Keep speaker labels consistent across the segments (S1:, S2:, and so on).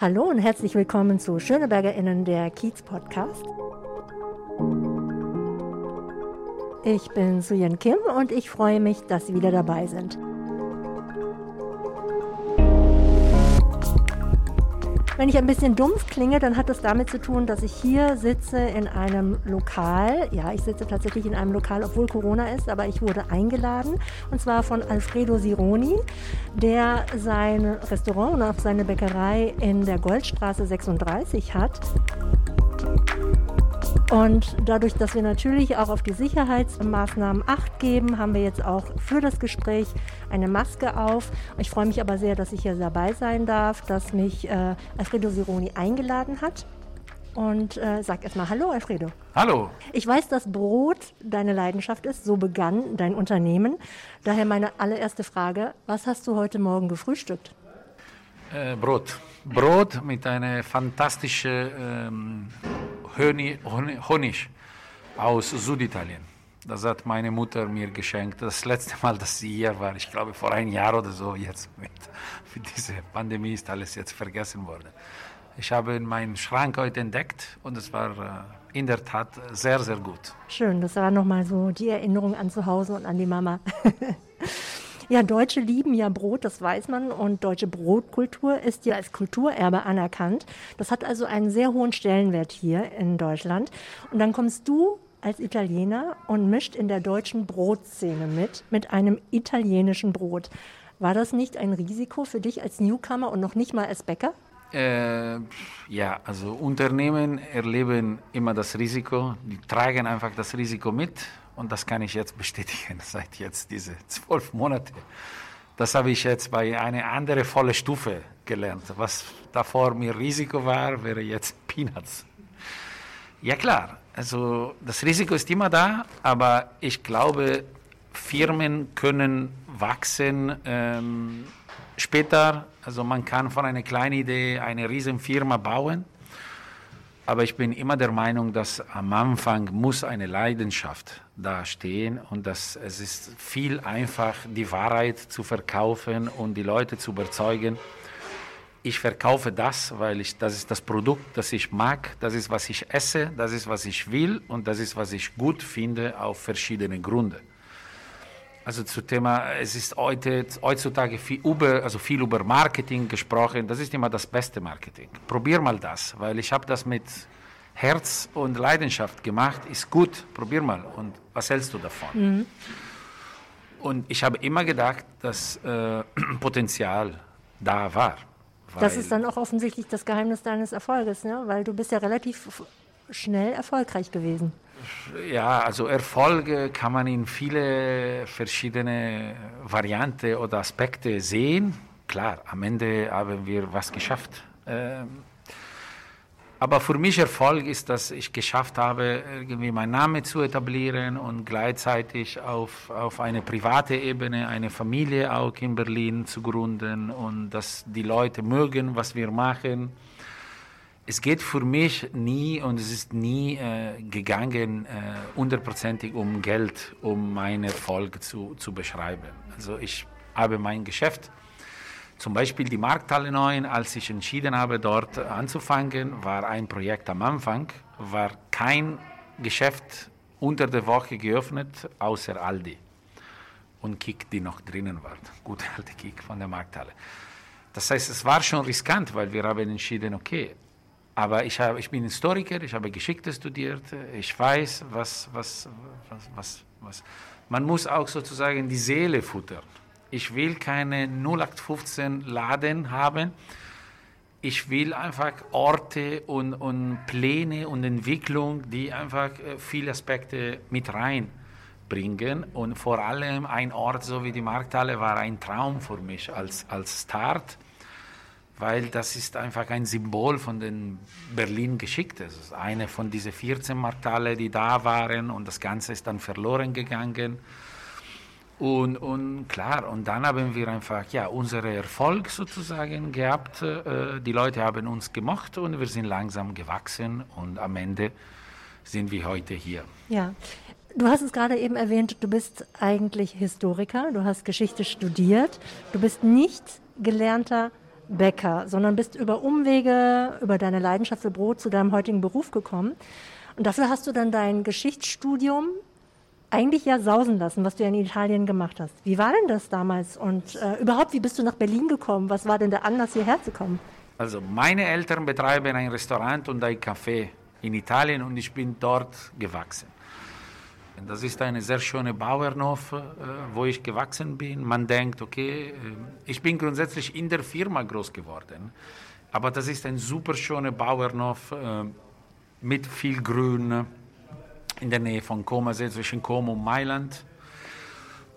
S1: Hallo und herzlich willkommen zu SchönebergerInnen, der Kiez-Podcast. Ich bin Suyen Kim und ich freue mich, dass Sie wieder dabei sind. Wenn ich ein bisschen dumpf klinge, dann hat das damit zu tun, dass ich hier sitze in einem Lokal. Ja, ich sitze tatsächlich in einem Lokal, obwohl Corona ist, aber ich wurde eingeladen. Und zwar von Alfredo Sironi, der sein Restaurant und auch seine Bäckerei in der Goldstraße 36 hat. Und dadurch, dass wir natürlich auch auf die Sicherheitsmaßnahmen acht geben, haben wir jetzt auch für das Gespräch eine Maske auf. Ich freue mich aber sehr, dass ich hier dabei sein darf, dass mich äh, Alfredo Sironi eingeladen hat. Und äh, sag erstmal Hallo, Alfredo.
S2: Hallo.
S1: Ich weiß, dass Brot deine Leidenschaft ist. So begann dein Unternehmen. Daher meine allererste Frage: Was hast du heute Morgen gefrühstückt?
S2: Äh, Brot. Brot mit einer fantastischen ähm, Honig, aus Süditalien. Das hat meine Mutter mir geschenkt. Das letzte Mal, dass sie hier war, ich glaube vor einem Jahr oder so, jetzt mit, mit dieser Pandemie ist alles jetzt vergessen worden. Ich habe meinen Schrank heute entdeckt und es war äh, in der Tat sehr, sehr gut.
S1: Schön, das war nochmal so die Erinnerung an zu Hause und an die Mama. Ja, Deutsche lieben ja Brot, das weiß man. Und deutsche Brotkultur ist ja als Kulturerbe anerkannt. Das hat also einen sehr hohen Stellenwert hier in Deutschland. Und dann kommst du als Italiener und mischt in der deutschen Brotszene mit, mit einem italienischen Brot. War das nicht ein Risiko für dich als Newcomer und noch nicht mal als Bäcker?
S2: Äh, ja, also Unternehmen erleben immer das Risiko, die tragen einfach das Risiko mit und das kann ich jetzt bestätigen seit jetzt diese zwölf Monate. Das habe ich jetzt bei einer anderen volle Stufe gelernt. Was davor mir Risiko war, wäre jetzt Peanuts. Ja klar, also das Risiko ist immer da, aber ich glaube, Firmen können wachsen ähm, später. Also man kann von einer kleinen Idee eine riesen Firma bauen aber ich bin immer der Meinung, dass am Anfang muss eine Leidenschaft dastehen und dass es ist viel einfach, die Wahrheit zu verkaufen und die Leute zu überzeugen. Ich verkaufe das, weil ich, das ist das Produkt, das ich mag, das ist, was ich esse, das ist, was ich will und das ist, was ich gut finde auf verschiedene Gründe. Also zum Thema, es ist heute, heutzutage viel über, also viel über Marketing gesprochen. Das ist immer das beste Marketing. Probier mal das, weil ich habe das mit Herz und Leidenschaft gemacht. Ist gut, probier mal. Und was hältst du davon? Mhm. Und ich habe immer gedacht, dass äh, Potenzial da war.
S1: Das ist dann auch offensichtlich das Geheimnis deines Erfolges, ne? weil du bist ja relativ schnell erfolgreich gewesen.
S2: Ja, also Erfolge kann man in viele verschiedene Varianten oder Aspekte sehen. Klar, am Ende haben wir was geschafft. Ähm, aber für mich Erfolg ist, dass ich geschafft habe, irgendwie meinen Namen zu etablieren und gleichzeitig auf, auf eine private Ebene eine Familie auch in Berlin zu gründen und dass die Leute mögen, was wir machen es geht für mich nie und es ist nie äh, gegangen, äh, hundertprozentig um Geld, um meinen Erfolg zu, zu beschreiben. Also ich habe mein Geschäft, zum Beispiel die Markthalle 9, als ich entschieden habe, dort anzufangen, war ein Projekt am Anfang, war kein Geschäft unter der Woche geöffnet, außer Aldi und Kick, die noch drinnen war. Gute alte Kick von der Markthalle. Das heißt, es war schon riskant, weil wir haben entschieden, okay, aber ich, habe, ich bin Historiker, ich habe Geschichte studiert, ich weiß, was, was, was, was, was. Man muss auch sozusagen die Seele futtern. Ich will keine 0815 Laden haben. Ich will einfach Orte und, und Pläne und Entwicklung, die einfach äh, viele Aspekte mit reinbringen. Und vor allem ein Ort so wie die Markthalle war ein Traum für mich als, als Start weil das ist einfach ein Symbol von den Berlin-Geschichte. Es ist eine von diesen 14 Markthalle, die da waren und das Ganze ist dann verloren gegangen. Und, und klar, und dann haben wir einfach ja, unseren Erfolg sozusagen gehabt. Äh, die Leute haben uns gemocht und wir sind langsam gewachsen und am Ende sind wir heute hier.
S1: Ja, Du hast es gerade eben erwähnt, du bist eigentlich Historiker, du hast Geschichte studiert, du bist nicht gelernter Bäcker, sondern bist über Umwege, über deine Leidenschaft für Brot zu deinem heutigen Beruf gekommen. Und dafür hast du dann dein Geschichtsstudium eigentlich ja sausen lassen, was du ja in Italien gemacht hast. Wie war denn das damals? Und äh, überhaupt, wie bist du nach Berlin gekommen? Was war denn der Anlass, hierher zu kommen?
S2: Also meine Eltern betreiben ein Restaurant und ein Café in Italien und ich bin dort gewachsen. Das ist eine sehr schöne Bauernhof, äh, wo ich gewachsen bin. Man denkt, okay, äh, ich bin grundsätzlich in der Firma groß geworden, aber das ist ein super schöner Bauernhof äh, mit viel Grün in der Nähe von Como, zwischen Como und Mailand.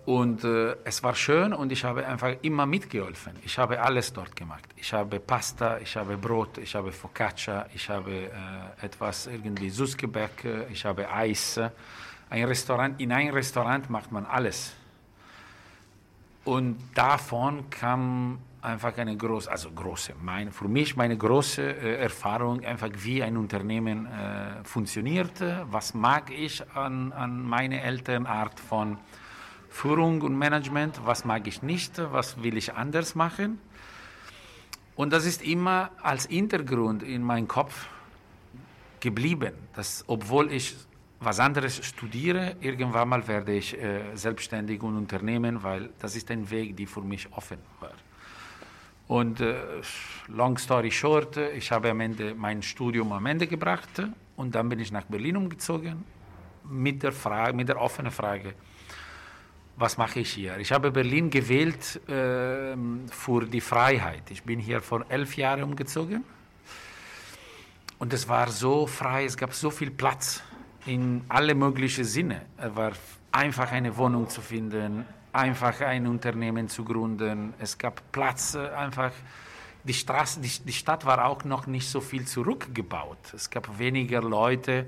S2: Und äh, es war schön und ich habe einfach immer mitgeholfen. Ich habe alles dort gemacht. Ich habe Pasta, ich habe Brot, ich habe Focaccia, ich habe äh, etwas irgendwie Süßgebäck, ich habe Eis. Ein Restaurant, in einem Restaurant macht man alles. Und davon kam einfach eine große, also große, mein, für mich meine große äh, Erfahrung, einfach wie ein Unternehmen äh, funktioniert, was mag ich an, an meine Elternart von Führung und Management, was mag ich nicht, was will ich anders machen. Und das ist immer als Hintergrund in meinem Kopf geblieben, dass obwohl ich was anderes studiere, irgendwann mal werde ich äh, selbstständig und Unternehmen, weil das ist ein Weg, der für mich offen war. Und äh, long story short, ich habe am Ende mein Studium am Ende gebracht und dann bin ich nach Berlin umgezogen mit der, Frage, mit der offenen Frage, was mache ich hier? Ich habe Berlin gewählt äh, für die Freiheit. Ich bin hier vor elf Jahren umgezogen und es war so frei, es gab so viel Platz in alle möglichen Sinne. Es war einfach eine Wohnung zu finden, einfach ein Unternehmen zu gründen. Es gab Platz, äh, einfach die, Straße, die, die Stadt war auch noch nicht so viel zurückgebaut. Es gab weniger Leute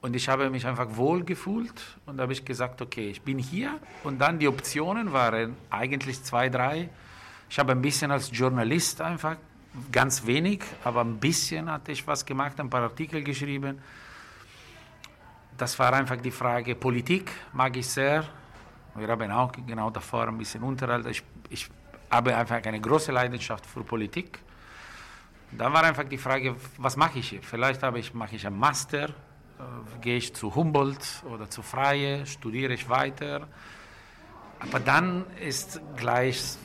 S2: und ich habe mich einfach wohl gefühlt und habe ich gesagt, okay, ich bin hier und dann die Optionen waren eigentlich zwei, drei. Ich habe ein bisschen als Journalist einfach, ganz wenig, aber ein bisschen hatte ich was gemacht, ein paar Artikel geschrieben. Das war einfach die Frage, Politik mag ich sehr, wir haben auch genau davor ein bisschen unterhalten. Ich, ich habe einfach eine große Leidenschaft für Politik. Da war einfach die Frage, was mache ich hier? Vielleicht habe ich, mache ich einen Master, äh, gehe ich zu Humboldt oder zu Freie, studiere ich weiter. Aber dann ist gleich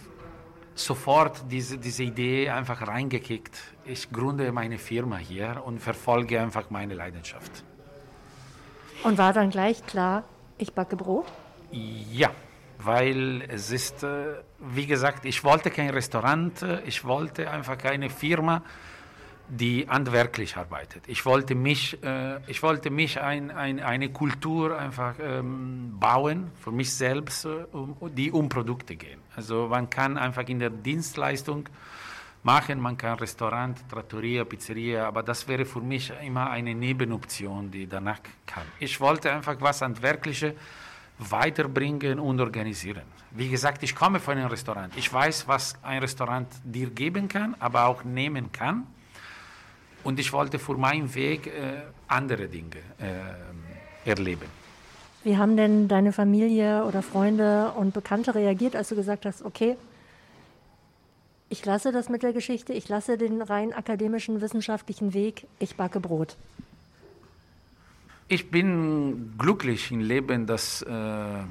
S2: sofort diese, diese Idee einfach reingekickt. Ich gründe meine Firma hier und verfolge einfach meine Leidenschaft.
S1: Und war dann gleich klar, ich backe Brot?
S2: Ja, weil es ist, äh, wie gesagt, ich wollte kein Restaurant, äh, ich wollte einfach keine Firma, die handwerklich arbeitet. Ich wollte mich, äh, ich wollte mich ein, ein, eine Kultur einfach ähm, bauen für mich selbst, die um Produkte gehen. Also man kann einfach in der Dienstleistung machen, man kann Restaurant, Trattoria, Pizzeria, aber das wäre für mich immer eine Nebenoption, die danach kam. Ich wollte einfach was handwerkliches weiterbringen und organisieren. Wie gesagt, ich komme von einem Restaurant. Ich weiß, was ein Restaurant dir geben kann, aber auch nehmen kann. Und ich wollte für meinen Weg äh, andere Dinge äh, erleben.
S1: Wie haben denn deine Familie oder Freunde und Bekannte reagiert, als du gesagt hast, okay, ich lasse das mit der Geschichte, ich lasse den rein akademischen, wissenschaftlichen Weg, ich backe Brot?
S2: Ich bin glücklich im Leben, dass äh,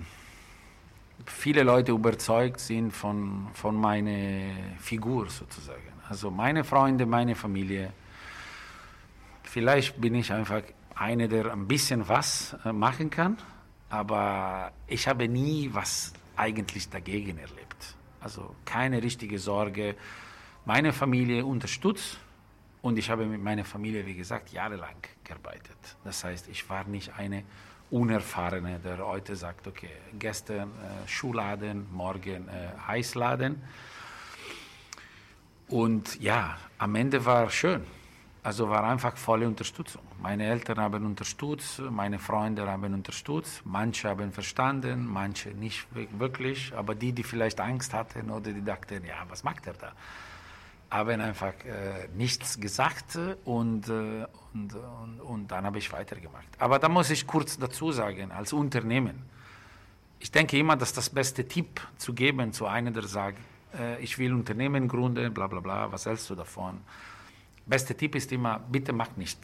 S2: viele Leute überzeugt sind von, von meiner Figur sozusagen. Also meine Freunde, meine Familie. Vielleicht bin ich einfach einer, der ein bisschen was äh, machen kann, aber ich habe nie was eigentlich dagegen erlebt. Also keine richtige Sorge. Meine Familie unterstützt und ich habe mit meiner Familie, wie gesagt, jahrelang gearbeitet. Das heißt, ich war nicht eine Unerfahrene, der heute sagt, okay, gestern äh, Schuhladen, morgen äh, Heißladen. Und ja, am Ende war schön. Also war einfach volle Unterstützung. Meine Eltern haben unterstützt, meine Freunde haben unterstützt. Manche haben verstanden, manche nicht wirklich. Aber die, die vielleicht Angst hatten oder die dachten, ja, was macht er da? haben einfach äh, nichts gesagt und, äh, und, und, und, dann habe ich weitergemacht. Aber da muss ich kurz dazu sagen, als Unternehmen, ich denke immer, dass das beste Tipp zu geben zu einem, der sagt, äh, ich will Unternehmen gründen, bla bla bla, was hältst du davon? Beste Tipp ist immer, bitte mach nicht.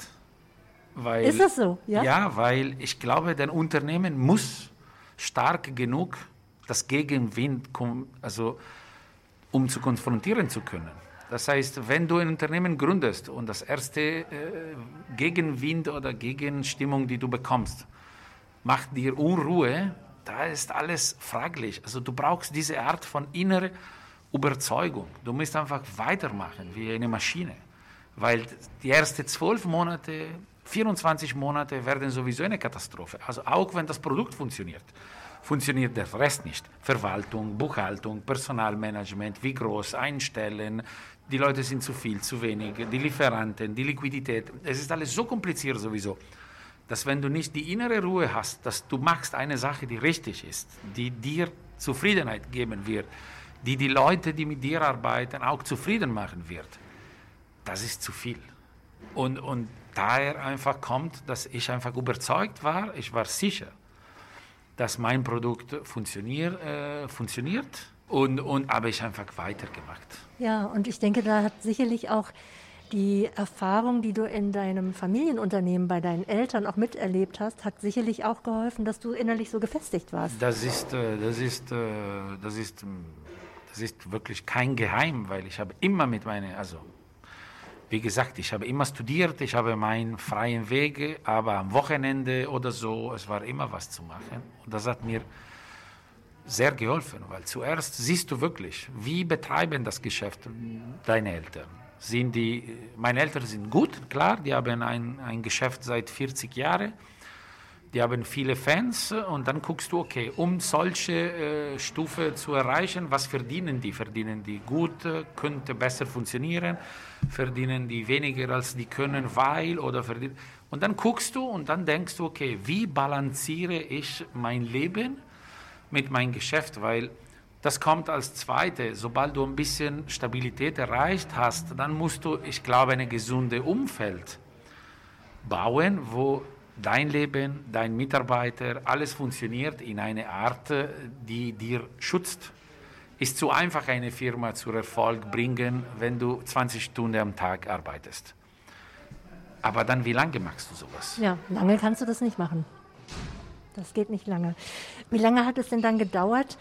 S1: Weil, ist das so?
S2: Ja? ja, weil ich glaube, dein Unternehmen muss stark genug das Gegenwind, also um zu konfrontieren zu können. Das heißt, wenn du ein Unternehmen gründest und das erste äh, Gegenwind oder Gegenstimmung, die du bekommst, macht dir Unruhe, da ist alles fraglich. Also du brauchst diese Art von innerer Überzeugung. Du musst einfach weitermachen wie eine Maschine. Weil die ersten zwölf Monate, 24 Monate werden sowieso eine Katastrophe. Also auch wenn das Produkt funktioniert funktioniert der Rest nicht. Verwaltung, Buchhaltung, Personalmanagement, wie groß, einstellen, die Leute sind zu viel, zu wenig, die Lieferanten, die Liquidität. Es ist alles so kompliziert sowieso, dass wenn du nicht die innere Ruhe hast, dass du machst eine Sache, die richtig ist, die dir Zufriedenheit geben wird, die die Leute, die mit dir arbeiten, auch zufrieden machen wird, das ist zu viel. Und, und daher einfach kommt, dass ich einfach überzeugt war, ich war sicher, dass mein Produkt funktionier, äh, funktioniert und, und habe ich einfach weitergemacht.
S1: Ja, und ich denke, da hat sicherlich auch die Erfahrung, die du in deinem Familienunternehmen bei deinen Eltern auch miterlebt hast, hat sicherlich auch geholfen, dass du innerlich so gefestigt warst.
S2: Das ist, äh, das ist, äh, das ist, das ist wirklich kein Geheim, weil ich habe immer mit meinen, also wie gesagt, ich habe immer studiert, ich habe meinen freien Wege, aber am Wochenende oder so, es war immer was zu machen. Und das hat mir sehr geholfen, weil zuerst siehst du wirklich, wie betreiben das Geschäft deine Eltern. Sind die, meine Eltern sind gut, klar, die haben ein, ein Geschäft seit 40 Jahren die haben viele Fans und dann guckst du, okay, um solche äh, Stufe zu erreichen, was verdienen die? Verdienen die gut, äh, könnte besser funktionieren, verdienen die weniger als die können, weil oder verdienen. Und dann guckst du und dann denkst du, okay, wie balanciere ich mein Leben mit meinem Geschäft? Weil das kommt als zweite. Sobald du ein bisschen Stabilität erreicht hast, dann musst du, ich glaube, ein gesundes Umfeld bauen, wo dein Leben, dein Mitarbeiter, alles funktioniert in einer Art, die dir schützt. Ist zu einfach, eine Firma zu Erfolg bringen, wenn du 20 Stunden am Tag arbeitest. Aber dann, wie lange machst du sowas?
S1: Ja, lange kannst du das nicht machen. Das geht nicht lange. Wie lange hat es denn dann gedauert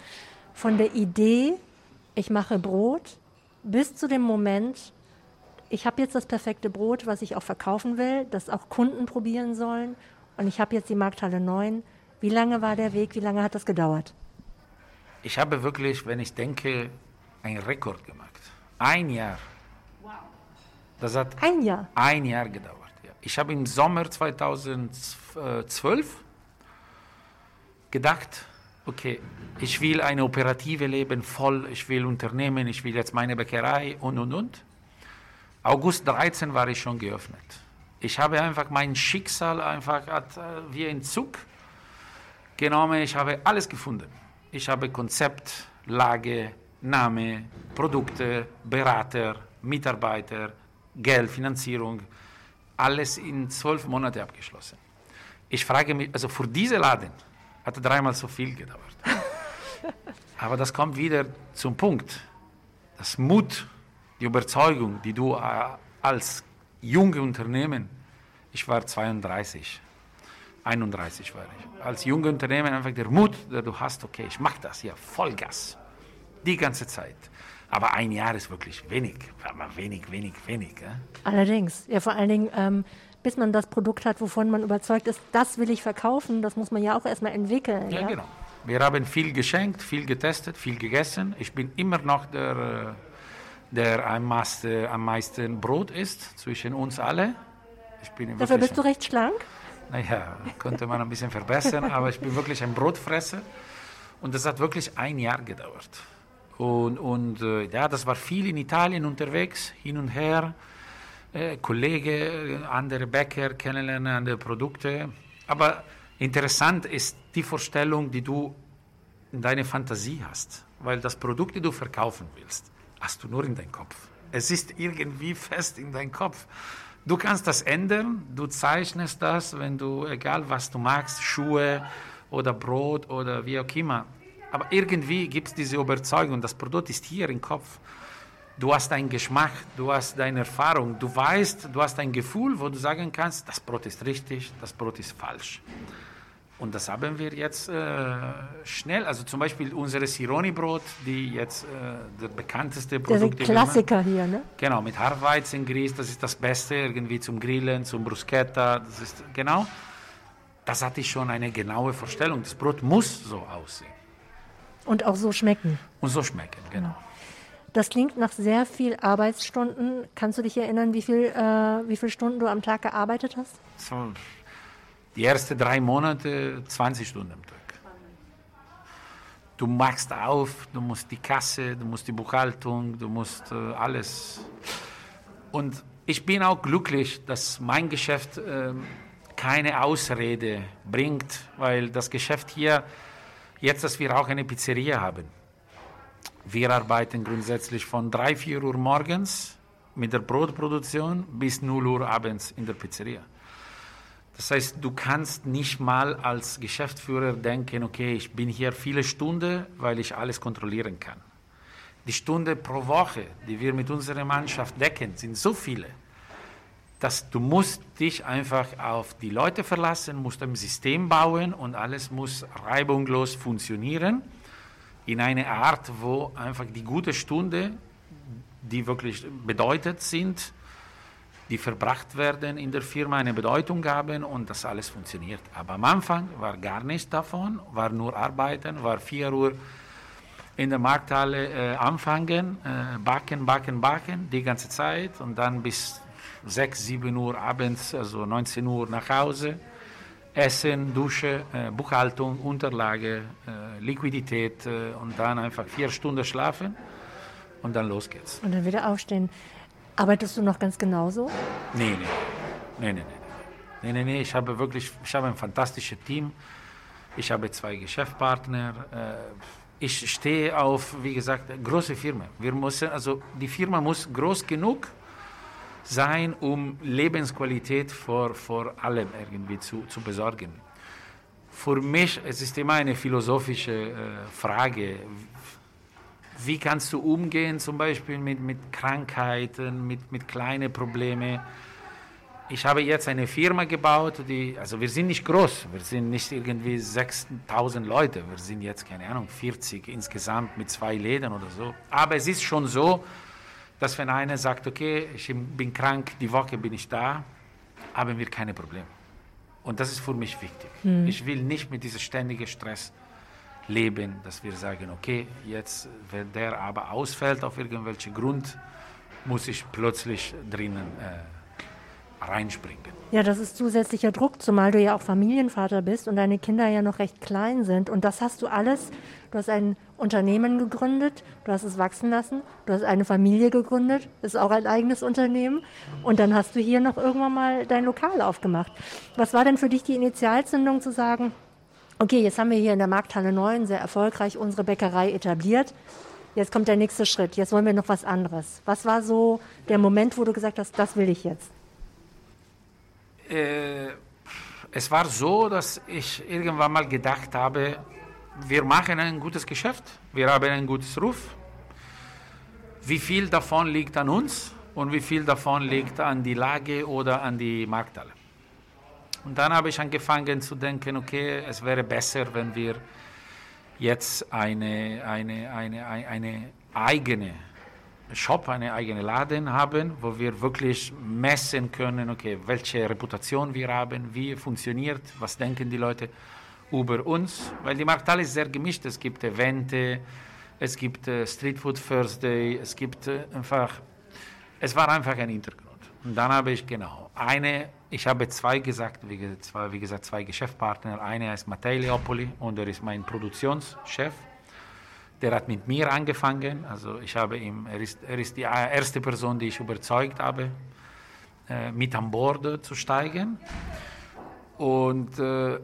S1: von der Idee, ich mache Brot, bis zu dem Moment, ich habe jetzt das perfekte Brot, was ich auch verkaufen will, das auch Kunden probieren sollen und ich habe jetzt die Markthalle 9. Wie lange war der Weg? Wie lange hat das gedauert?
S2: Ich habe wirklich, wenn ich denke, einen Rekord gemacht. Ein Jahr. Wow. Das hat
S1: ein Jahr,
S2: ein Jahr gedauert. Ja. Ich habe im Sommer 2012 gedacht, okay, ich will eine operative Leben voll, ich will Unternehmen, ich will jetzt meine Bäckerei und und und. August 13 war ich schon geöffnet. Ich habe einfach mein Schicksal einfach äh, wie ein Zug genommen. Ich habe alles gefunden. Ich habe Konzept, Lage, Name, Produkte, Berater, Mitarbeiter, Geld, Finanzierung, alles in zwölf Monate abgeschlossen. Ich frage mich, also für diese Laden hat dreimal so viel gedauert. Aber das kommt wieder zum Punkt. Das Mut, die Überzeugung, die du äh, als junge Unternehmen, ich war 32, 31 war ich, als junge Unternehmen einfach der Mut, der du hast, okay, ich mache das hier, Vollgas, die ganze Zeit. Aber ein Jahr ist wirklich wenig, aber wenig, wenig, wenig. Ja?
S1: Allerdings, ja vor allen Dingen, ähm, bis man das Produkt hat, wovon man überzeugt ist, das will ich verkaufen, das muss man ja auch erstmal entwickeln.
S2: Ja, ja? genau. Wir haben viel geschenkt, viel getestet, viel gegessen. Ich bin immer noch der... Äh, der am meisten, am meisten Brot isst zwischen uns alle.
S1: Dafür bist du recht schlank?
S2: Naja, könnte man ein bisschen verbessern, aber ich bin wirklich ein Brotfresser. Und das hat wirklich ein Jahr gedauert. Und, und äh, ja, das war viel in Italien unterwegs, hin und her. Äh, Kollege, andere Bäcker kennenlernen, andere Produkte. Aber interessant ist die Vorstellung, die du in deiner Fantasie hast. Weil das Produkt, das du verkaufen willst, hast du nur in deinem Kopf. Es ist irgendwie fest in deinem Kopf. Du kannst das ändern, du zeichnest das, wenn du, egal was du magst, Schuhe oder Brot oder wie auch immer. Aber irgendwie gibt es diese Überzeugung, das Produkt ist hier im Kopf. Du hast einen Geschmack, du hast deine Erfahrung, du weißt, du hast ein Gefühl, wo du sagen kannst, das Brot ist richtig, das Brot ist falsch. Und das haben wir jetzt äh, schnell. Also zum Beispiel unsere Sironi-Brot, die jetzt äh, der bekannteste Produkt
S1: ist. Der Klassiker hier, ne?
S2: Genau, mit Hartweizengrieß, das ist das Beste irgendwie zum Grillen, zum Bruschetta. Das ist genau. Das hatte ich schon eine genaue Vorstellung. Das Brot muss so aussehen.
S1: Und auch so schmecken.
S2: Und so schmecken, genau.
S1: Das klingt nach sehr viel Arbeitsstunden. Kannst du dich erinnern, wie viel, äh, wie viele Stunden du am Tag gearbeitet hast?
S2: So, die ersten drei Monate 20 Stunden am Tag. Du machst auf, du musst die Kasse, du musst die Buchhaltung, du musst äh, alles. Und ich bin auch glücklich, dass mein Geschäft äh, keine Ausrede bringt, weil das Geschäft hier, jetzt, dass wir auch eine Pizzeria haben, wir arbeiten grundsätzlich von 3, 4 Uhr morgens mit der Brotproduktion bis 0 Uhr abends in der Pizzeria. Das heißt, du kannst nicht mal als Geschäftsführer denken, okay, ich bin hier viele Stunden, weil ich alles kontrollieren kann. Die Stunden pro Woche, die wir mit unserer Mannschaft decken, sind so viele, dass du musst dich einfach auf die Leute verlassen, musst ein System bauen und alles muss reibungslos funktionieren in eine Art, wo einfach die gute Stunde, die wirklich bedeutet sind, die verbracht werden in der Firma, eine Bedeutung haben und das alles funktioniert. Aber am Anfang war gar nichts davon, war nur Arbeiten, war vier Uhr in der Markthalle äh, anfangen, äh, backen, backen, backen, die ganze Zeit und dann bis 6, 7 Uhr abends, also 19 Uhr nach Hause. Essen, Dusche, äh, Buchhaltung, Unterlage, äh, Liquidität äh, und dann einfach vier Stunden schlafen und dann los geht's.
S1: Und dann wieder aufstehen. Arbeitest du noch ganz genauso?
S2: Nee, nee. Nee, nee, nee. Nee, nee, nee. Ich habe wirklich, ich habe ein fantastisches Team. Ich habe zwei Geschäftspartner. Äh, ich stehe auf, wie gesagt, große Firma. Wir müssen, also die Firma muss groß genug sein, um Lebensqualität vor, vor allem irgendwie zu, zu besorgen. Für mich es ist immer eine philosophische äh, Frage, wie kannst du umgehen zum Beispiel mit, mit Krankheiten, mit, mit kleinen Problemen. Ich habe jetzt eine Firma gebaut, die, also wir sind nicht groß, wir sind nicht irgendwie 6000 Leute, wir sind jetzt, keine Ahnung, 40 insgesamt mit zwei Läden oder so. Aber es ist schon so, dass wenn einer sagt, okay, ich bin krank, die Woche bin ich da, haben wir keine Probleme. Und das ist für mich wichtig. Mhm. Ich will nicht mit diesem ständigen Stress leben, dass wir sagen, okay, jetzt, wenn der aber ausfällt auf irgendwelchen Grund, muss ich plötzlich drinnen äh, reinspringen.
S1: Ja, das ist zusätzlicher Druck, zumal du ja auch Familienvater bist und deine Kinder ja noch recht klein sind. Und das hast du alles, du hast ein Unternehmen gegründet, du hast es wachsen lassen, du hast eine Familie gegründet, ist auch ein eigenes Unternehmen. Und dann hast du hier noch irgendwann mal dein Lokal aufgemacht. Was war denn für dich die Initialzündung zu sagen, okay, jetzt haben wir hier in der Markthalle 9 sehr erfolgreich unsere Bäckerei etabliert. Jetzt kommt der nächste Schritt. Jetzt wollen wir noch was anderes. Was war so der Moment, wo du gesagt hast, das will ich jetzt?
S2: Äh, es war so, dass ich irgendwann mal gedacht habe, wir machen ein gutes Geschäft, wir haben einen guten Ruf. Wie viel davon liegt an uns und wie viel davon liegt an die Lage oder an die Markthalle? Und dann habe ich angefangen zu denken, okay, es wäre besser, wenn wir jetzt eine, eine, eine, eine eigene Shop, eine eigene Laden haben, wo wir wirklich messen können, okay, welche Reputation wir haben, wie funktioniert, was denken die Leute über uns, weil die Markthalle ist sehr gemischt. Es gibt Evente, es gibt äh, Street Food Thursday, es gibt äh, einfach, es war einfach ein Hintergrund. Und dann habe ich genau eine, ich habe zwei gesagt, wie, zwei, wie gesagt, zwei Geschäftspartner. Einer ist Mattei Leopoli und er ist mein Produktionschef. Der hat mit mir angefangen, also ich habe ihm, er ist, er ist die erste Person, die ich überzeugt habe, äh, mit an Bord zu steigen. Und äh,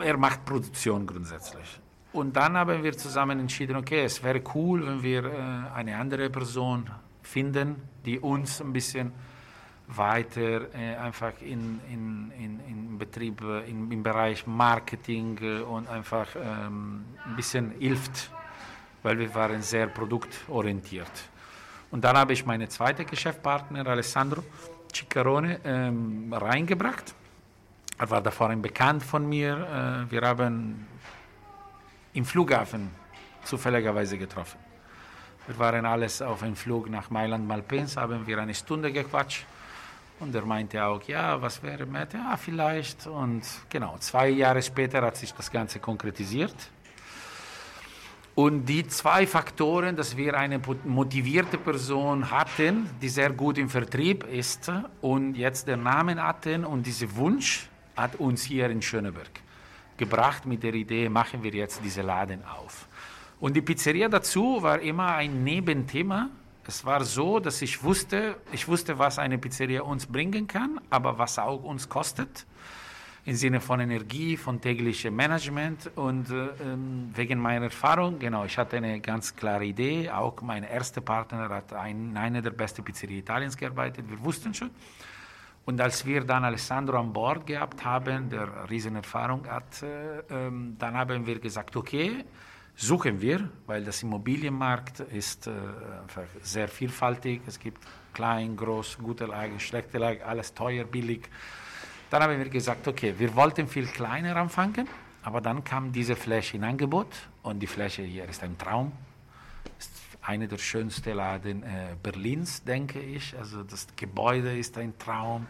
S2: er macht Produktion grundsätzlich. Und dann haben wir zusammen entschieden, okay, es wäre cool, wenn wir äh, eine andere Person finden, die uns ein bisschen weiter äh, einfach in, in, in, in Betrieb, äh, in, im Bereich Marketing äh, und einfach ähm, ein bisschen hilft, weil wir waren sehr produktorientiert. Und dann habe ich meine zweite Geschäftspartner, Alessandro Ciccarone, ähm, reingebracht. Er war davor ein Bekannt von mir. Äh, wir haben im Flughafen zufälligerweise getroffen. Wir waren alles auf einem Flug nach Mailand Malpens, haben wir eine Stunde gequatscht. Und er meinte auch, ja, was wäre mit, ja, vielleicht. Und genau, zwei Jahre später hat sich das Ganze konkretisiert. Und die zwei Faktoren, dass wir eine motivierte Person hatten, die sehr gut im Vertrieb ist und jetzt den Namen hatten und dieser Wunsch hat uns hier in Schöneberg gebracht mit der Idee, machen wir jetzt diese Laden auf. Und die Pizzeria dazu war immer ein Nebenthema. Es war so, dass ich wusste, ich wusste, was eine Pizzeria uns bringen kann, aber was auch uns kostet im Sinne von Energie, von täglichem Management und äh, ähm, wegen meiner Erfahrung, genau, ich hatte eine ganz klare Idee, auch mein erster Partner hat in einer der besten Pizzerien Italiens gearbeitet, wir wussten schon. Und als wir dann Alessandro an Bord gehabt haben, der Riesenerfahrung hat, äh, äh, dann haben wir gesagt, okay, suchen wir, weil das Immobilienmarkt ist äh, sehr vielfältig. Es gibt klein, groß, gute Lage, schlechte Lage, alles teuer, billig. Dann haben wir gesagt, okay, wir wollten viel kleiner anfangen, aber dann kam diese Fläche in Angebot und die Fläche hier ist ein Traum. Ist eine der schönsten Laden äh, Berlins, denke ich. Also das Gebäude ist ein Traum.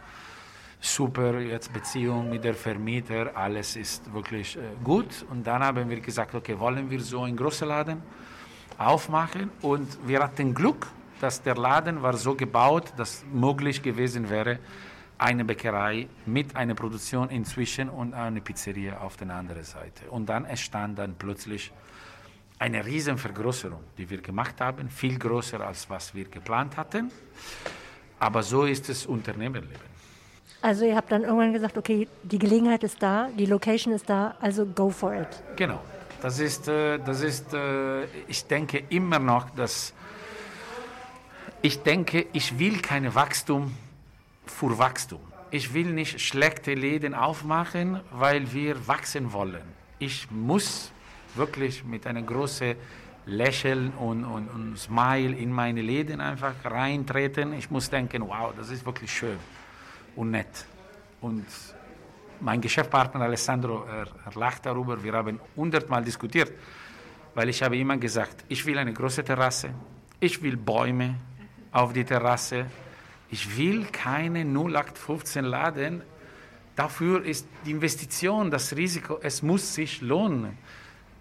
S2: Super, jetzt Beziehung mit der Vermieter, alles ist wirklich äh, gut. Und dann haben wir gesagt, okay, wollen wir so einen großen Laden aufmachen? Und wir hatten Glück, dass der Laden war so gebaut, dass möglich gewesen wäre, eine Bäckerei mit einer Produktion inzwischen und eine Pizzeria auf der anderen Seite. Und dann entstand dann plötzlich eine Riesenvergrößerung, die wir gemacht haben, viel größer als was wir geplant hatten. Aber so ist das Unternehmerleben.
S1: Also ihr habt dann irgendwann gesagt, okay, die Gelegenheit ist da, die Location ist da, also go for it.
S2: Genau. Das ist, äh, das ist äh, ich denke immer noch, dass ich denke, ich will kein Wachstum für Wachstum. Ich will nicht schlechte Läden aufmachen, weil wir wachsen wollen. Ich muss wirklich mit einem großen Lächeln und, und, und Smile in meine Läden einfach reintreten. Ich muss denken, wow, das ist wirklich schön und nett. Und mein Geschäftspartner Alessandro, er, er lacht darüber, wir haben hundertmal diskutiert, weil ich habe immer gesagt, ich will eine große Terrasse, ich will Bäume auf die Terrasse, ich will keine 0815 Laden. Dafür ist die Investition, das Risiko, es muss sich lohnen.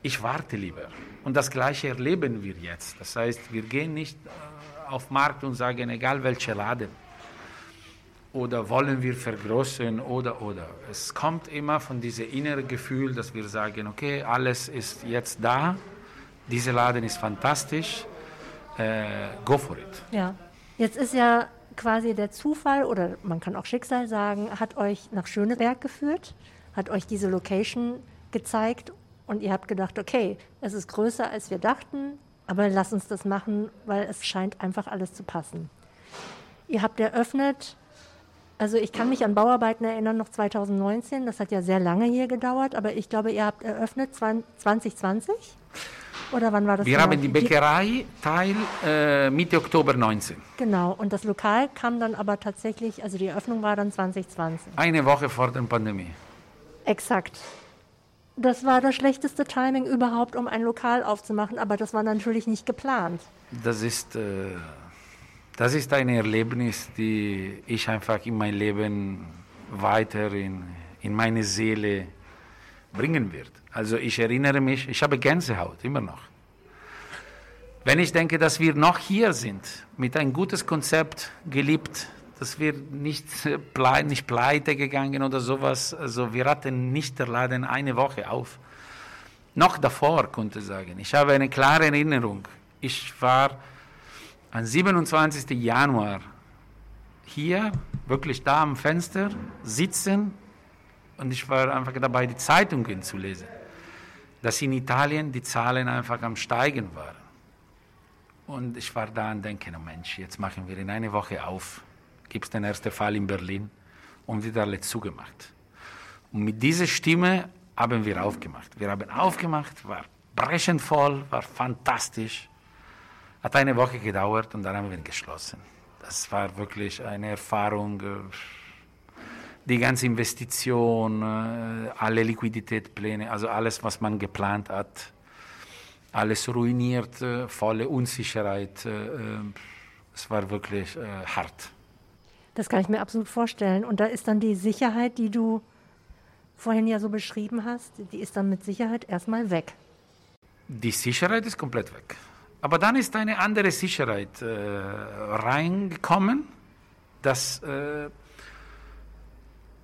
S2: Ich warte lieber. Und das Gleiche erleben wir jetzt. Das heißt, wir gehen nicht äh, auf den Markt und sagen, egal welcher Laden. Oder wollen wir vergrößern oder oder. Es kommt immer von diesem inneren Gefühl, dass wir sagen, okay, alles ist jetzt da, dieser Laden ist fantastisch, äh, go for it.
S1: Ja, jetzt ist ja quasi der Zufall oder man kann auch Schicksal sagen, hat euch nach Schöneberg geführt, hat euch diese Location gezeigt und ihr habt gedacht, okay, es ist größer als wir dachten, aber lass uns das machen, weil es scheint einfach alles zu passen. Ihr habt eröffnet, also ich kann mich an Bauarbeiten erinnern, noch 2019, das hat ja sehr lange hier gedauert, aber ich glaube, ihr habt eröffnet 2020. Oder wann war das?
S2: Wir genau? haben die Bäckerei Teil äh, Mitte Oktober 19.
S1: Genau, und das Lokal kam dann aber tatsächlich, also die Eröffnung war dann 2020.
S2: Eine Woche vor der Pandemie.
S1: Exakt. Das war das schlechteste Timing überhaupt, um ein Lokal aufzumachen, aber das war natürlich nicht geplant.
S2: Das ist, äh, das ist ein Erlebnis, die ich einfach in mein Leben weiter in, in meine Seele bringen wird. Also ich erinnere mich, ich habe Gänsehaut immer noch. Wenn ich denke, dass wir noch hier sind, mit ein gutes Konzept geliebt, dass wir nicht, ple nicht pleite gegangen oder sowas, also wir hatten nicht der Laden eine Woche auf. Noch davor, konnte ich sagen. Ich habe eine klare Erinnerung. Ich war am 27. Januar hier, wirklich da am Fenster, sitzen und ich war einfach dabei, die Zeitungen zu lesen, dass in Italien die Zahlen einfach am Steigen waren. Und ich war da und denke, oh Mensch, jetzt machen wir in einer Woche auf. gibt es den ersten Fall in Berlin und wieder alles zugemacht. Und mit dieser Stimme haben wir aufgemacht. Wir haben aufgemacht, war brechend voll, war fantastisch. Hat eine Woche gedauert und dann haben wir geschlossen. Das war wirklich eine Erfahrung. Äh, die ganze Investition, äh, alle Liquiditätspläne, also alles, was man geplant hat, alles ruiniert, äh, volle Unsicherheit. Es war wirklich hart.
S1: Das kann ich mir absolut vorstellen. Und da ist dann die Sicherheit, die du vorhin ja so beschrieben hast, die ist dann mit Sicherheit erstmal weg.
S2: Die Sicherheit ist komplett weg. Aber dann ist eine andere Sicherheit äh, reingekommen, dass äh,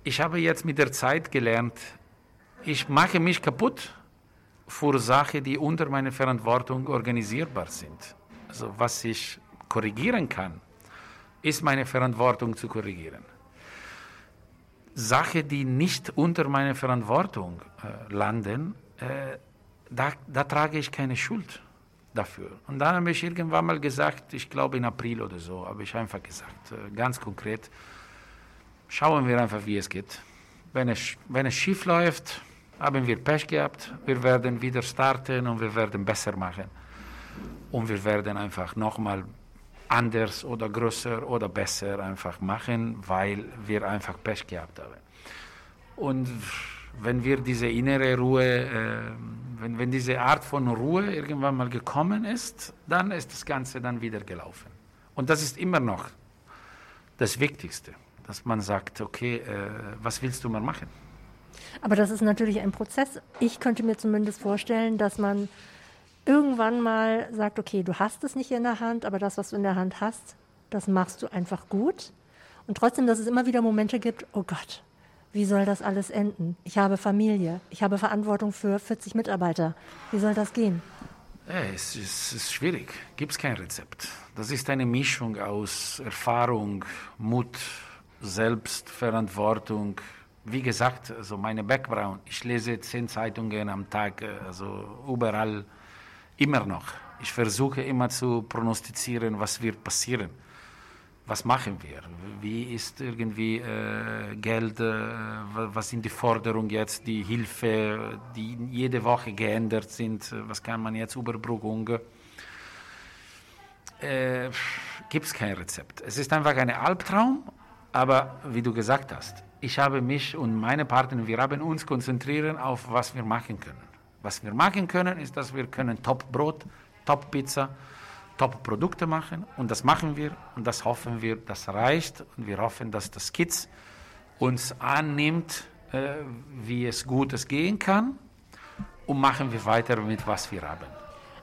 S2: ich habe jetzt mit der Zeit gelernt, ich mache mich kaputt für Sachen, die unter meiner Verantwortung organisierbar sind. Also was ich korrigieren kann, ist meine Verantwortung zu korrigieren. Sachen, die nicht unter meiner Verantwortung äh, landen, äh, da, da trage ich keine Schuld dafür. Und dann habe ich irgendwann mal gesagt, ich glaube in April oder so, habe ich einfach gesagt, äh, ganz konkret, schauen wir einfach, wie es geht. Wenn es, wenn es schief läuft, haben wir Pech gehabt, wir werden wieder starten und wir werden besser machen. Und wir werden einfach nochmal anders oder größer oder besser einfach machen, weil wir einfach Pech gehabt haben. Und wenn wir diese innere Ruhe, äh, wenn, wenn diese Art von Ruhe irgendwann mal gekommen ist, dann ist das Ganze dann wieder gelaufen. Und das ist immer noch das Wichtigste, dass man sagt, okay, äh, was willst du mal machen?
S1: Aber das ist natürlich ein Prozess. Ich könnte mir zumindest vorstellen, dass man irgendwann mal sagt, okay, du hast es nicht in der Hand, aber das, was du in der Hand hast, das machst du einfach gut. Und trotzdem, dass es immer wieder Momente gibt, oh Gott, wie soll das alles enden? Ich habe Familie, ich habe Verantwortung für 40 Mitarbeiter. Wie soll das gehen?
S2: Ja, es, ist, ist schwierig, gibt es kein Rezept. Das ist eine Mischung aus Erfahrung, Mut, Selbstverantwortung. Wie gesagt, also meine Background, ich lese zehn Zeitungen am Tag, also überall immer noch. Ich versuche immer zu prognostizieren, was wird passieren was machen wir? Wie ist irgendwie äh, Geld, äh, was sind die Forderungen jetzt, die Hilfe, die jede Woche geändert sind, was kann man jetzt Überbrückung? Äh, Gibt es kein Rezept. Es ist einfach ein Albtraum, aber wie du gesagt hast, ich habe mich und meine Partner, wir haben uns konzentrieren auf, was wir machen können. Was wir machen können, ist, dass wir können Top-Brot, Top-Pizza, Top-Produkte machen und das machen wir und das hoffen wir, das reicht und wir hoffen, dass das Kids uns annimmt, äh, wie es Gutes gehen kann und machen wir weiter mit, was wir haben.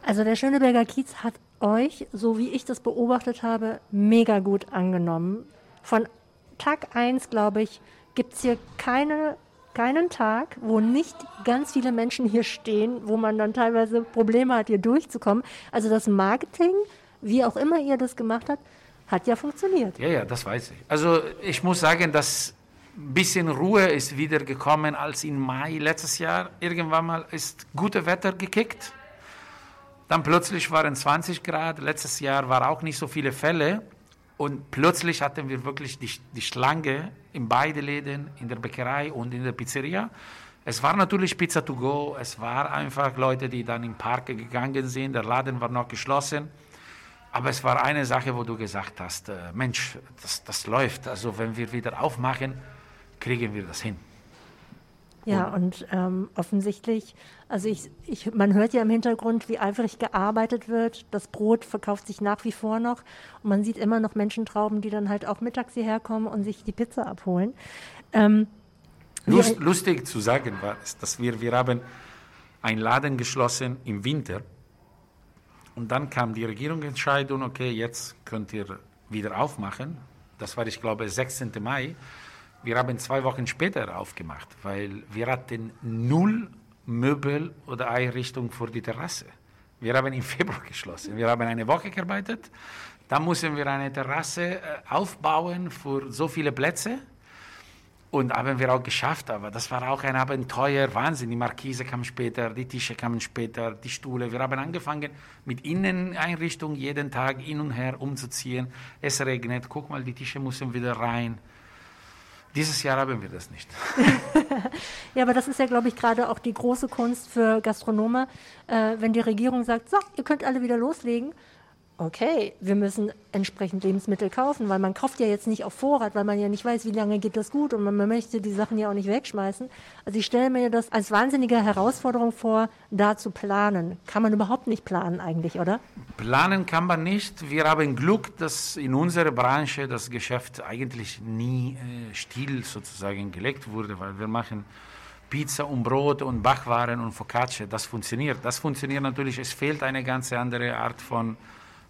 S1: Also der Schöneberger Kiez hat euch, so wie ich das beobachtet habe, mega gut angenommen. Von Tag 1, glaube ich, gibt es hier keine, keinen Tag, wo nicht ganz viele Menschen hier stehen, wo man dann teilweise Probleme hat, hier durchzukommen. Also das Marketing, wie auch immer ihr das gemacht habt, hat ja funktioniert.
S2: Ja, ja, das weiß ich. Also ich muss sagen, dass ein bisschen Ruhe ist wieder gekommen als im Mai letztes Jahr. Irgendwann mal ist gutes Wetter gekickt. Dann plötzlich waren 20 Grad. Letztes Jahr war auch nicht so viele Fälle. Und plötzlich hatten wir wirklich die, die Schlange in beiden Läden, in der Bäckerei und in der Pizzeria. Es war natürlich Pizza to go, es war einfach Leute, die dann im Park gegangen sind, der Laden war noch geschlossen. Aber es war eine Sache, wo du gesagt hast, äh, Mensch, das, das läuft. Also wenn wir wieder aufmachen, kriegen wir das hin.
S1: Ja, und ähm, offensichtlich, also ich, ich, man hört ja im Hintergrund, wie eifrig gearbeitet wird. Das Brot verkauft sich nach wie vor noch. Und man sieht immer noch Menschentrauben, die dann halt auch mittags hierher kommen und sich die Pizza abholen. Ähm,
S2: Lust, lustig zu sagen war es, dass wir, wir haben einen Laden geschlossen im Winter und dann kam die Regierungsentscheidung, okay, jetzt könnt ihr wieder aufmachen. Das war, ich glaube, 16. Mai. Wir haben zwei Wochen später aufgemacht, weil wir hatten null Möbel oder Einrichtung für die Terrasse. Wir haben im Februar geschlossen. Wir haben eine Woche gearbeitet. Dann mussten wir eine Terrasse äh, aufbauen für so viele Plätze. Und haben wir auch geschafft, aber das war auch ein Abenteuer, Wahnsinn. Die Markise kam später, die Tische kamen später, die Stühle. Wir haben angefangen mit Inneneinrichtung jeden Tag hin und her umzuziehen. Es regnet, guck mal, die Tische müssen wieder rein. Dieses Jahr haben wir das nicht.
S1: ja, aber das ist ja, glaube ich, gerade auch die große Kunst für Gastronome, äh, wenn die Regierung sagt, so, ihr könnt alle wieder loslegen okay, wir müssen entsprechend Lebensmittel kaufen, weil man kauft ja jetzt nicht auf Vorrat, weil man ja nicht weiß, wie lange geht das gut und man, man möchte die Sachen ja auch nicht wegschmeißen. Also ich stelle mir das als wahnsinnige Herausforderung vor, da zu planen. Kann man überhaupt nicht planen eigentlich, oder?
S2: Planen kann man nicht. Wir haben Glück, dass in unserer Branche das Geschäft eigentlich nie äh, still sozusagen gelegt wurde, weil wir machen Pizza und Brot und Backwaren und Focaccia, das funktioniert. Das funktioniert natürlich, es fehlt eine ganz andere Art von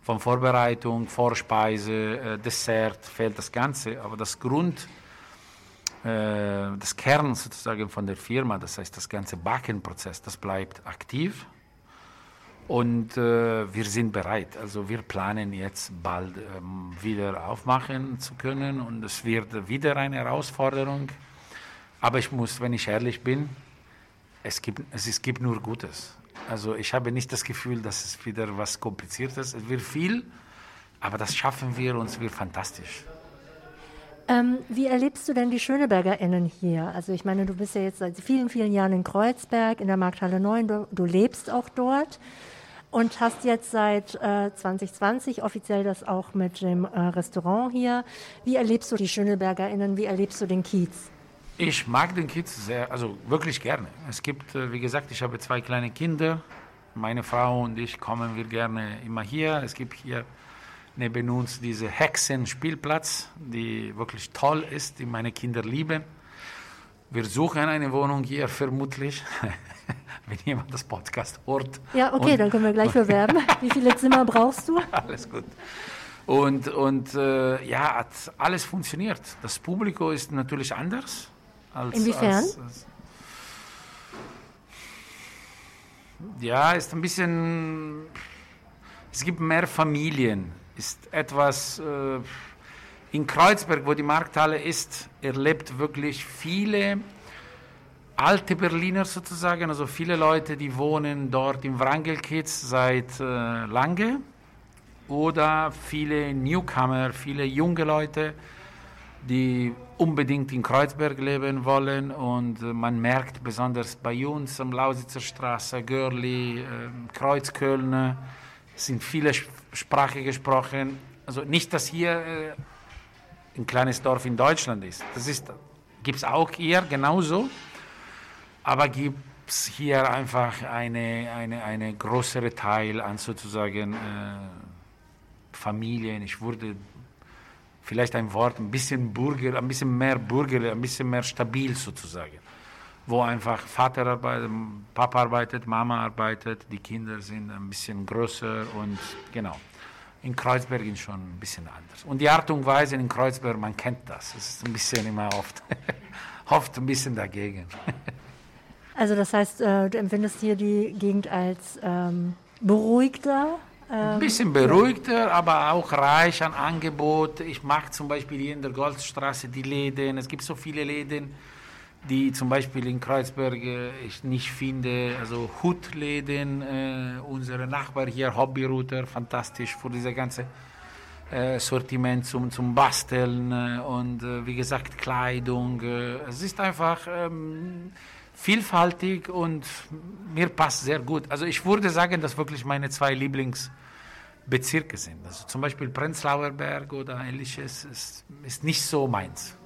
S2: von Vorbereitung, Vorspeise, äh, Dessert fehlt das Ganze, aber das Grund, äh, das Kern sozusagen von der Firma, das heißt das ganze Backenprozess, das bleibt aktiv und äh, wir sind bereit. Also wir planen jetzt bald ähm, wieder aufmachen zu können und es wird wieder eine Herausforderung. Aber ich muss, wenn ich ehrlich bin, es gibt, es gibt nur Gutes. Also ich habe nicht das Gefühl, dass es wieder was Kompliziertes ist. Es wird viel, aber das schaffen wir und es wird fantastisch.
S1: Ähm, wie erlebst du denn die SchönebergerInnen hier? Also ich meine, du bist ja jetzt seit vielen, vielen Jahren in Kreuzberg, in der Markthalle 9, du, du lebst auch dort und hast jetzt seit äh, 2020 offiziell das auch mit dem äh, Restaurant hier. Wie erlebst du die SchönebergerInnen? Wie erlebst du den Kiez?
S2: Ich mag den Kiez sehr, also wirklich gerne. Es gibt, äh, wie gesagt, ich habe zwei kleine Kinder. Meine Frau und ich kommen wir gerne immer hier. Es gibt hier neben uns diese Hexen-Spielplatz, die wirklich toll ist, die meine Kinder lieben. Wir suchen eine Wohnung hier vermutlich, wenn jemand das Podcast hört.
S1: Ja, okay, und, dann können wir gleich bewerben. Wie viele Zimmer brauchst du?
S2: Alles gut. Und, und äh, ja, hat alles funktioniert. Das Publikum ist natürlich anders.
S1: Als, Inwiefern? Als, als,
S2: ja, ist ein bisschen. Es gibt mehr Familien. Ist etwas. Äh, in Kreuzberg, wo die Markthalle ist, erlebt wirklich viele alte Berliner sozusagen, also viele Leute, die wohnen dort im Wrangelkiez seit äh, lange oder viele Newcomer, viele junge Leute, die unbedingt in Kreuzberg leben wollen und äh, man merkt besonders bei uns am Lausitzer Straße, Görli, äh, Kreuzköln, sind viele Sprachen gesprochen. Also nicht, dass hier äh, ein kleines Dorf in Deutschland ist. Das ist gibt es auch hier genauso, aber gibt es hier einfach eine, eine, eine größere Teil an sozusagen äh, Familien. Ich wurde vielleicht ein Wort, ein bisschen Bürger, ein bisschen mehr Bürger, ein bisschen mehr stabil sozusagen. Wo einfach Vater arbeitet, Papa arbeitet, Mama arbeitet, die Kinder sind ein bisschen größer und genau. In Kreuzberg ist schon ein bisschen anders. Und die Art und Weise in Kreuzberg, man kennt das. Es ist ein bisschen immer oft, oft ein bisschen dagegen.
S1: Also das heißt, äh, du empfindest hier die Gegend als ähm, beruhigter,
S2: ein ähm, bisschen beruhigter, aber auch reich an Angebot. Ich mag zum Beispiel hier in der Goldstraße die Läden. Es gibt so viele Läden, die zum Beispiel in Kreuzberg äh, ich nicht finde. Also Hutläden, äh, unsere Nachbar hier, Hobbyrouter, fantastisch für diese ganze äh, Sortiment zum, zum Basteln äh, und äh, wie gesagt Kleidung. Äh, es ist einfach ähm, vielfältig und mir passt sehr gut. Also ich würde sagen, dass wirklich meine zwei Lieblings Bezirke sind. Also zum Beispiel Prenzlauer Berg oder ähnliches ist, ist nicht so meins.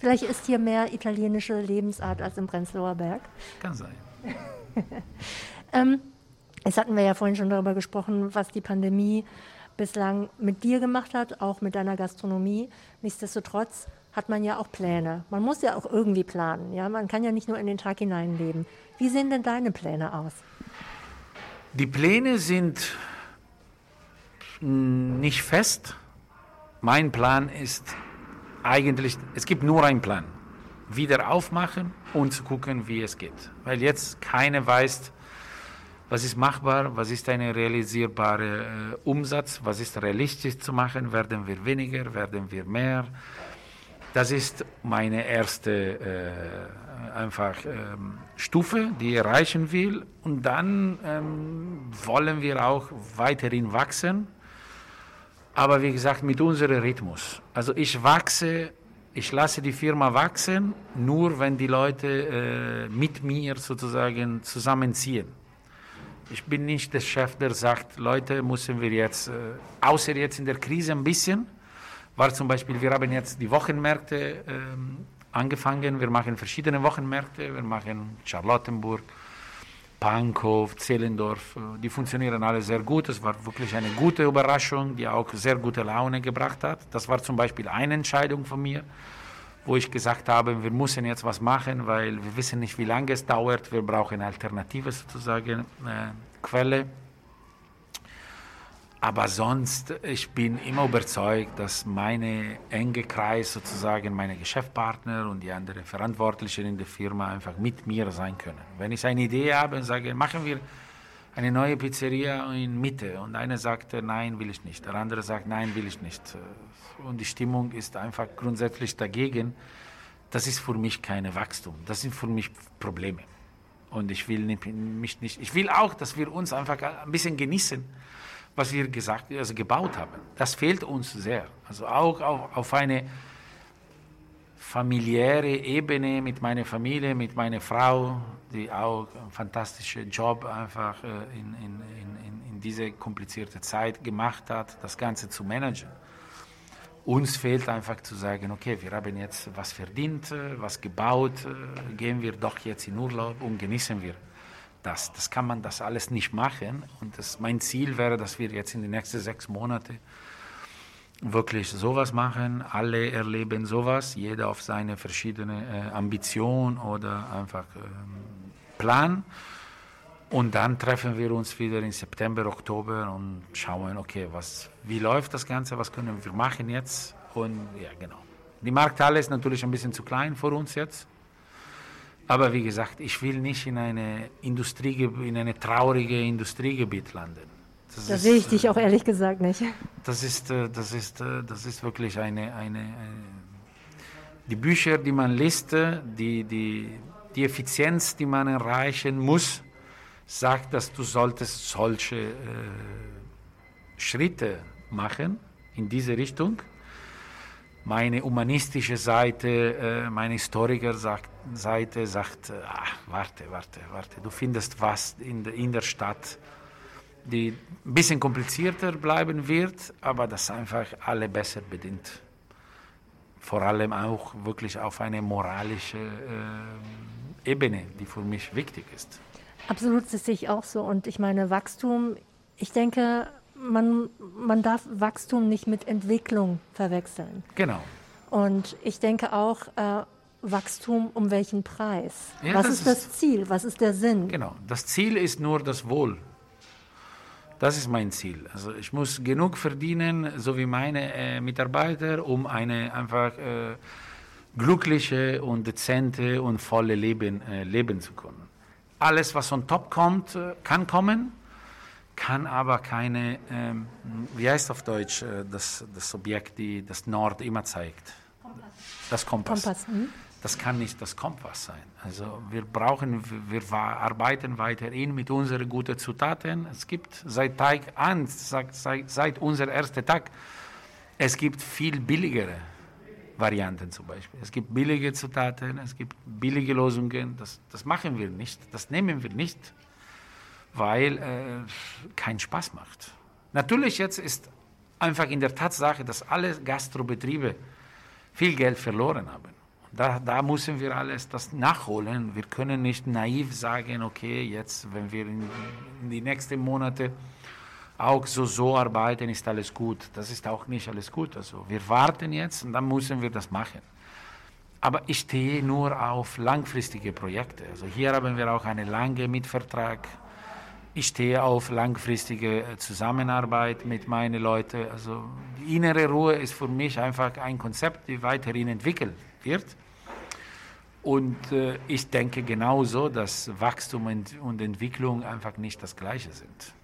S1: Vielleicht ist hier mehr italienische Lebensart als im Prenzlauer Berg.
S2: Kann sein.
S1: ähm, jetzt hatten wir ja vorhin schon darüber gesprochen, was die Pandemie bislang mit dir gemacht hat, auch mit deiner Gastronomie. Nichtsdestotrotz hat man ja auch Pläne. Man muss ja auch irgendwie planen. Ja? Man kann ja nicht nur in den Tag hineinleben. Wie sehen denn deine Pläne aus?
S2: Die Pläne sind nicht fest. Mein Plan ist eigentlich, es gibt nur einen Plan. Wieder aufmachen und zu gucken, wie es geht. Weil jetzt keiner weiß, was ist machbar, was ist ein realisierbarer äh, Umsatz, was ist realistisch zu machen, werden wir weniger, werden wir mehr. Das ist meine erste äh, einfach ähm, Stufe, die ich erreichen will. Und dann ähm, wollen wir auch weiterhin wachsen. Aber wie gesagt, mit unserem Rhythmus. Also ich wachse, ich lasse die Firma wachsen, nur wenn die Leute äh, mit mir sozusagen zusammenziehen. Ich bin nicht der Chef, der sagt, Leute, müssen wir jetzt, äh, außer jetzt in der Krise ein bisschen, war zum Beispiel, wir haben jetzt die Wochenmärkte ähm, angefangen, wir machen verschiedene Wochenmärkte, wir machen Charlottenburg, Pankow, Zehlendorf, äh, die funktionieren alle sehr gut. Es war wirklich eine gute Überraschung, die auch sehr gute Laune gebracht hat. Das war zum Beispiel eine Entscheidung von mir, wo ich gesagt habe, wir müssen jetzt was machen, weil wir wissen nicht, wie lange es dauert. Wir brauchen eine alternative sozusagen äh, Quelle. Aber sonst, ich bin immer überzeugt, dass meine enge Kreis sozusagen, meine Geschäftspartner und die anderen Verantwortlichen in der Firma einfach mit mir sein können. Wenn ich eine Idee habe und sage, machen wir eine neue Pizzeria in Mitte und einer sagt, nein, will ich nicht, der andere sagt, nein, will ich nicht. Und die Stimmung ist einfach grundsätzlich dagegen. Das ist für mich kein Wachstum, das sind für mich Probleme. Und ich will mich nicht, ich will auch, dass wir uns einfach ein bisschen genießen was wir gesagt, also gebaut haben. Das fehlt uns sehr. Also auch auf, auf eine familiäre Ebene mit meiner Familie, mit meiner Frau, die auch einen fantastischen Job einfach äh, in, in, in, in diese komplizierte Zeit gemacht hat, das Ganze zu managen. Uns fehlt einfach zu sagen, okay, wir haben jetzt was verdient, äh, was gebaut, äh, gehen wir doch jetzt in Urlaub und genießen wir das. Das kann man das alles nicht machen. Und das, mein Ziel wäre, dass wir jetzt in den nächsten sechs Monaten wirklich sowas machen. Alle erleben sowas, jeder auf seine verschiedene äh, Ambition oder einfach ähm, Plan. Und dann treffen wir uns wieder im September, Oktober und schauen, okay, was, wie läuft das Ganze, was können wir machen jetzt? Und ja, genau. Die Markthalle ist natürlich ein bisschen zu klein für uns jetzt. Aber wie gesagt, ich will nicht in eine Industrie, in eine traurige Industriegebiet landen.
S1: Das da ist, sehe ich dich auch ehrlich gesagt nicht.
S2: Das ist, äh, das ist, äh, das ist wirklich eine, eine, eine die Bücher, die man liest, äh, die, die, die Effizienz, die man erreichen muss, sagt, dass du solltest solche äh, Schritte machen in diese Richtung meine humanistische Seite, äh, meine Historikerseite sagt, ach, warte, warte, warte, du findest was in der, in der Stadt, die ein bisschen komplizierter bleiben wird, aber das einfach alle besser bedient. Vor allem auch wirklich auf eine moralische äh, Ebene, die für mich wichtig ist.
S1: Absolut, das sehe ich auch so. Und ich meine, Wachstum, ich denke, man, man darf Wachstum nicht mit Entwicklung verwechseln.
S2: Genau.
S1: Und ich denke auch, äh, Wachstum um welchen Preis? Ja, Was ist das Ziel? Was ist der Sinn?
S2: Genau, das Ziel ist nur das Wohl. Das ist mein Ziel. Also ich muss genug verdienen, so wie meine äh, Mitarbeiter, um eine einfach äh, glückliche und dezente und volle Leben äh, leben zu können. Alles, was on top kommt, äh, kann kommen kann aber keine, ähm, wie heißt auf Deutsch, äh, das, das Objekt, die das Nord immer zeigt? Kompass. Das Kompass. Kompass hm? Das kann nicht das Kompass sein. Also wir brauchen, wir arbeiten weiterhin mit unseren guten Zutaten. Es gibt seit Tag an, seit, seit unser erster Tag, es gibt viel billigere Varianten zum Beispiel. Es gibt billige Zutaten, es gibt billige Lösungen. Das, das machen wir nicht, das nehmen wir nicht weil äh, keinen Spaß macht. Natürlich jetzt ist einfach in der Tatsache, dass alle Gastrobetriebe viel Geld verloren haben. Da, da müssen wir alles das nachholen. Wir können nicht naiv sagen, okay, jetzt, wenn wir in, in die nächsten Monate auch so, so arbeiten, ist alles gut. Das ist auch nicht alles gut. Also wir warten jetzt und dann müssen wir das machen. Aber ich stehe nur auf langfristige Projekte. Also hier haben wir auch einen langen Mitvertrag ich stehe auf langfristige äh, Zusammenarbeit mit meinen Leuten. Also die innere Ruhe ist für mich einfach ein Konzept, das weiterhin entwickelt wird. Und äh, ich denke genauso, dass Wachstum und Entwicklung einfach nicht das Gleiche sind.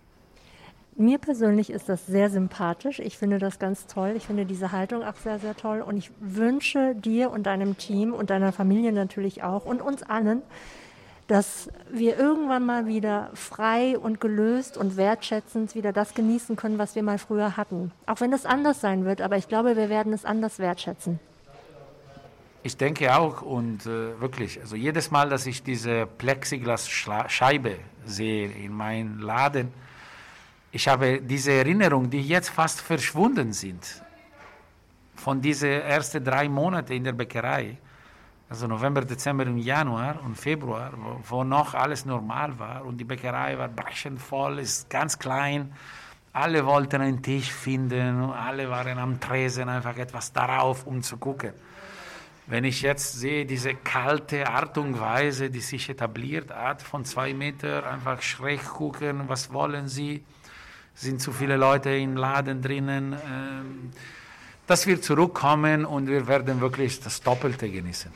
S1: Mir persönlich ist das sehr sympathisch. Ich finde das ganz toll. Ich finde diese Haltung auch sehr, sehr toll. Und ich wünsche dir und deinem Team und deiner Familie natürlich auch und uns allen, dass wir irgendwann mal wieder frei und gelöst und wertschätzend wieder das genießen können, was wir mal früher hatten. Auch wenn es anders sein wird, aber ich glaube, wir werden es anders wertschätzen.
S2: Ich denke auch und äh, wirklich, also jedes Mal, dass ich diese Plexiglasscheibe sehe in meinem Laden, ich habe diese Erinnerungen, die jetzt fast verschwunden sind, von diesen ersten drei Monaten in der Bäckerei, also November, Dezember und Januar und Februar, wo, noch alles normal war und die Bäckerei war brechend voll, ist ganz klein. Alle wollten einen Tisch finden, alle waren am Tresen, einfach etwas darauf, um zu gucken. Wenn ich jetzt sehe, diese kalte Art und Weise, die sich etabliert hat, von zwei Metern, einfach schräg gucken, was wollen sie, sind zu viele Leute im Laden drinnen. Ähm, dass wir zurückkommen und wir werden wirklich das Doppelte genießen.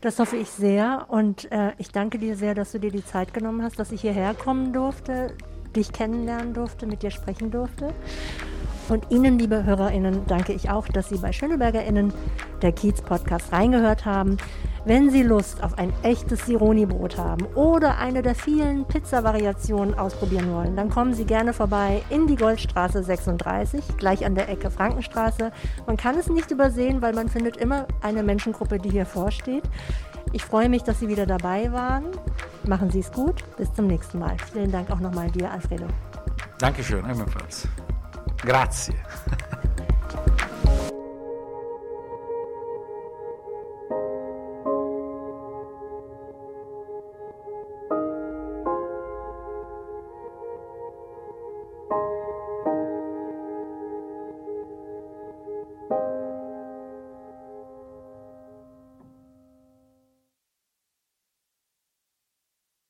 S1: Das hoffe ich sehr und äh, ich danke dir sehr, dass du dir die Zeit genommen hast, dass ich hierher kommen durfte, dich kennenlernen durfte, mit dir sprechen durfte. Und Ihnen, liebe HörerInnen, danke ich auch, dass Sie bei SchönebergerInnen der Kiez-Podcast reingehört haben. Wenn Sie Lust auf ein echtes Sironi-Brot haben oder eine der vielen Pizza-Variationen ausprobieren wollen, dann kommen Sie gerne vorbei in die Goldstraße 36, gleich an der Ecke Frankenstraße. Man kann es nicht übersehen, weil man findet immer eine Menschengruppe, die hier vorsteht. Ich freue mich, dass Sie wieder dabei waren. Machen Sie es gut. Bis zum nächsten Mal. Vielen Dank auch nochmal dir, Alfredo.
S2: Dankeschön, ebenfalls. Grazie.